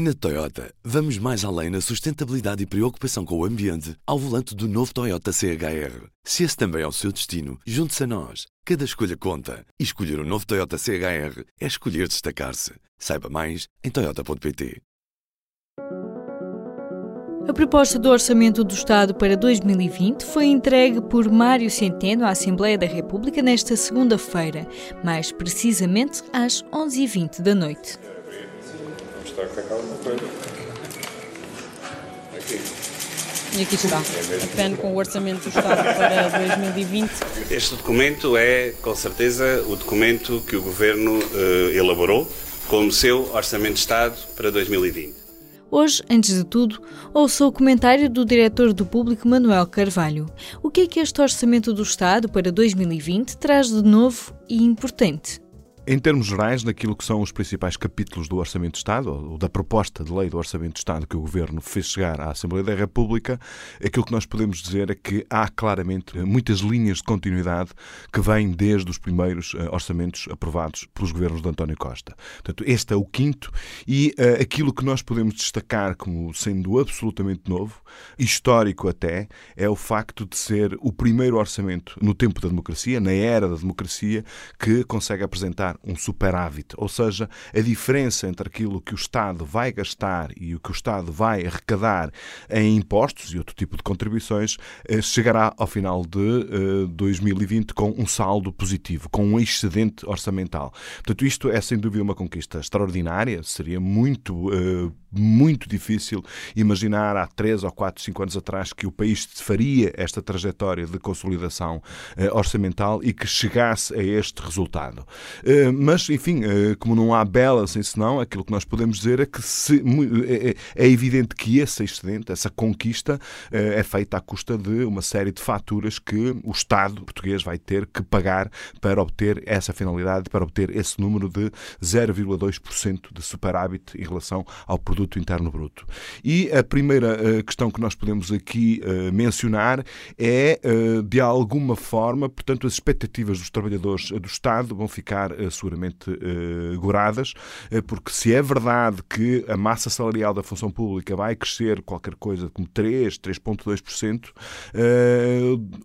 Na Toyota, vamos mais além na sustentabilidade e preocupação com o ambiente ao volante do novo Toyota CHR. Se esse também é o seu destino, junte-se a nós. Cada escolha conta. E escolher o um novo Toyota CHR é escolher destacar-se. Saiba mais em Toyota.pt. A proposta do Orçamento do Estado para 2020 foi entregue por Mário Centeno à Assembleia da República nesta segunda-feira, mais precisamente às 11h20 da noite alguma coisa. Aqui. E aqui está, a PEN com o Orçamento do Estado para 2020. Este documento é, com certeza, o documento que o Governo uh, elaborou como seu Orçamento de Estado para 2020. Hoje, antes de tudo, ouça o comentário do diretor do Público Manuel Carvalho. O que é que este Orçamento do Estado para 2020 traz de novo e importante? Em termos gerais, naquilo que são os principais capítulos do Orçamento de Estado, ou da proposta de lei do Orçamento de Estado que o Governo fez chegar à Assembleia da República, aquilo que nós podemos dizer é que há claramente muitas linhas de continuidade que vêm desde os primeiros uh, orçamentos aprovados pelos governos de António Costa. Portanto, este é o quinto e uh, aquilo que nós podemos destacar como sendo absolutamente novo, histórico até, é o facto de ser o primeiro orçamento no tempo da democracia, na era da democracia, que consegue apresentar um superávit, ou seja, a diferença entre aquilo que o Estado vai gastar e o que o Estado vai arrecadar em impostos e outro tipo de contribuições eh, chegará ao final de 2020 eh, com um saldo positivo, com um excedente orçamental. Portanto, isto é sem dúvida uma conquista extraordinária, seria muito eh, muito difícil imaginar há três ou quatro, cinco anos atrás que o país faria esta trajetória de consolidação orçamental e que chegasse a este resultado. Eh, mas, enfim, eh, como não há bela sem senão, aquilo que nós podemos dizer é que se, é, é, é, evidente que esse excedente, essa conquista, é feita à custa de uma série de faturas que o Estado português vai ter que pagar para obter essa finalidade, para obter esse número de 0,2% de superávit em relação ao produto interno bruto. E a primeira questão que nós podemos aqui mencionar é, de alguma forma, portanto, as expectativas dos trabalhadores do Estado vão ficar seguramente goradas, porque se é verdade que a massa salarial da função pública vai crescer qualquer coisa como 3, 3,2%,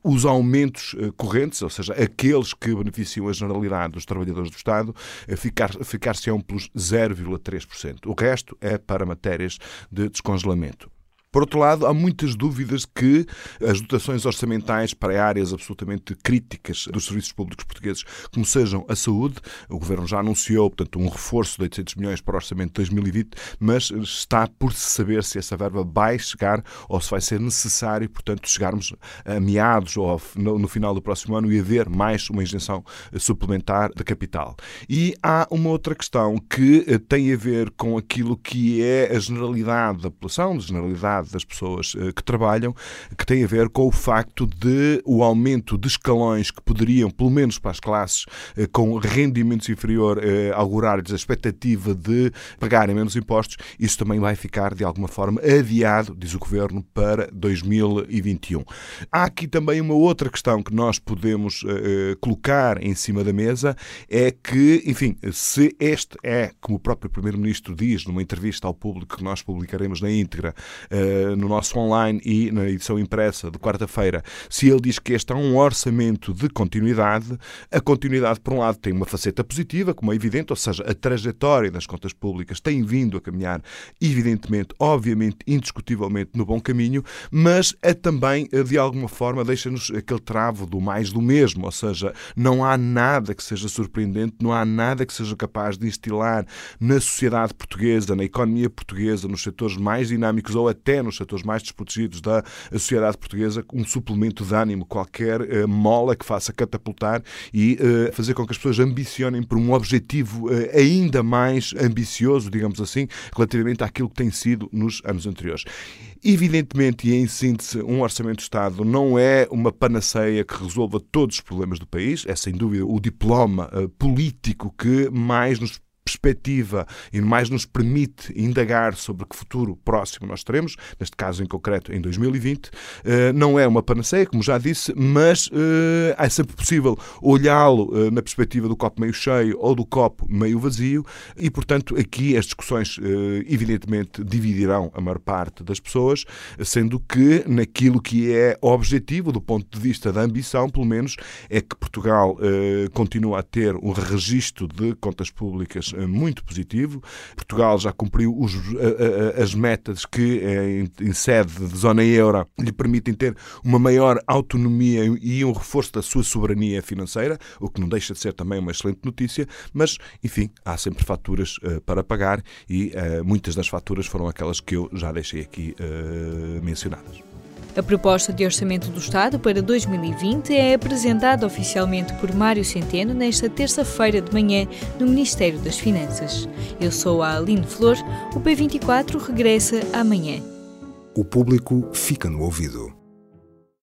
os aumentos correntes, ou seja, aqueles que beneficiam a generalidade dos trabalhadores do Estado, ficar-se-ão ficar pelos 0,3%. O resto é para matérias de descongelamento. Por outro lado, há muitas dúvidas que as dotações orçamentais para áreas absolutamente críticas dos serviços públicos portugueses, como sejam a saúde, o Governo já anunciou, portanto, um reforço de 800 milhões para o orçamento de 2020, mas está por se saber se essa verba vai chegar ou se vai ser necessário, portanto, chegarmos a meados ou no final do próximo ano e haver mais uma injeção suplementar de capital. E há uma outra questão que eh, tem a ver com aquilo que é a generalidade da população, a generalidade das pessoas eh, que trabalham, que tem a ver com o facto de o aumento de escalões que poderiam, pelo menos para as classes eh, com rendimentos inferior, eh, augurar-lhes a expectativa de pagarem menos impostos, isso também vai ficar de alguma forma adiado, diz o Governo, para 2021. Há aqui também uma outra questão que nós podemos colocar em cima da mesa, é que, enfim, se este é, como o próprio Primeiro-Ministro diz numa entrevista ao público que nós publicaremos na íntegra, no nosso online e na edição impressa de quarta-feira, se ele diz que este é um orçamento de continuidade, a continuidade, por um lado, tem uma faceta positiva, como é evidente, ou seja, a trajetória das contas públicas tem vindo a caminhar, evidentemente, obviamente, indiscutivelmente, no bom caminho, mas é também, eh, de alguma forma, deixa-nos aquele travo do mais do mesmo, ou seja, não há nada que seja surpreendente, não há nada que seja capaz de instilar na sociedade portuguesa, na economia portuguesa, nos setores mais dinâmicos ou até nos setores mais desprotegidos da sociedade portuguesa, um suplemento de ânimo, qualquer uh, mola que faça catapultar e uh, fazer com que as pessoas ambicionem por um objetivo uh, ainda mais ambicioso, digamos assim, relativamente àquilo que tem sido nos anos anteriores. Evidentemente, e em síntese, um orçamento de Estado não é uma panaceia que resolva todos os problemas do país, é sem dúvida o diploma político que mais nos perspectiva e mais nos permite indagar sobre que futuro próximo nós teremos, neste caso em concreto em 2020. Não é uma panaceia, como já disse, mas é sempre possível olhá-lo na perspectiva do copo meio cheio ou do copo meio vazio e, portanto, aqui as discussões evidentemente dividirão a maior parte das pessoas, sendo que naquilo que é objetivo do ponto de vista da ambição, pelo menos, é que Portugal continua a ter um registro de contas públicas eh, muito positivo. Portugal já cumpriu os, as metas que, eh, em sede de zona euro, lhe permitem ter uma maior autonomia e um reforço da sua soberania financeira, o que não deixa de ser também uma excelente notícia, mas, enfim, há sempre faturas para pagar e muitas das faturas foram aquelas que eu já deixei aqui mencionadas. A proposta de orçamento do Estado para 2020 é apresentada oficialmente por Mário Centeno nesta terça-feira de manhã no Ministério das Finanças. Eu sou a Aline Flor, o P24 regressa amanhã. O público fica no ouvido.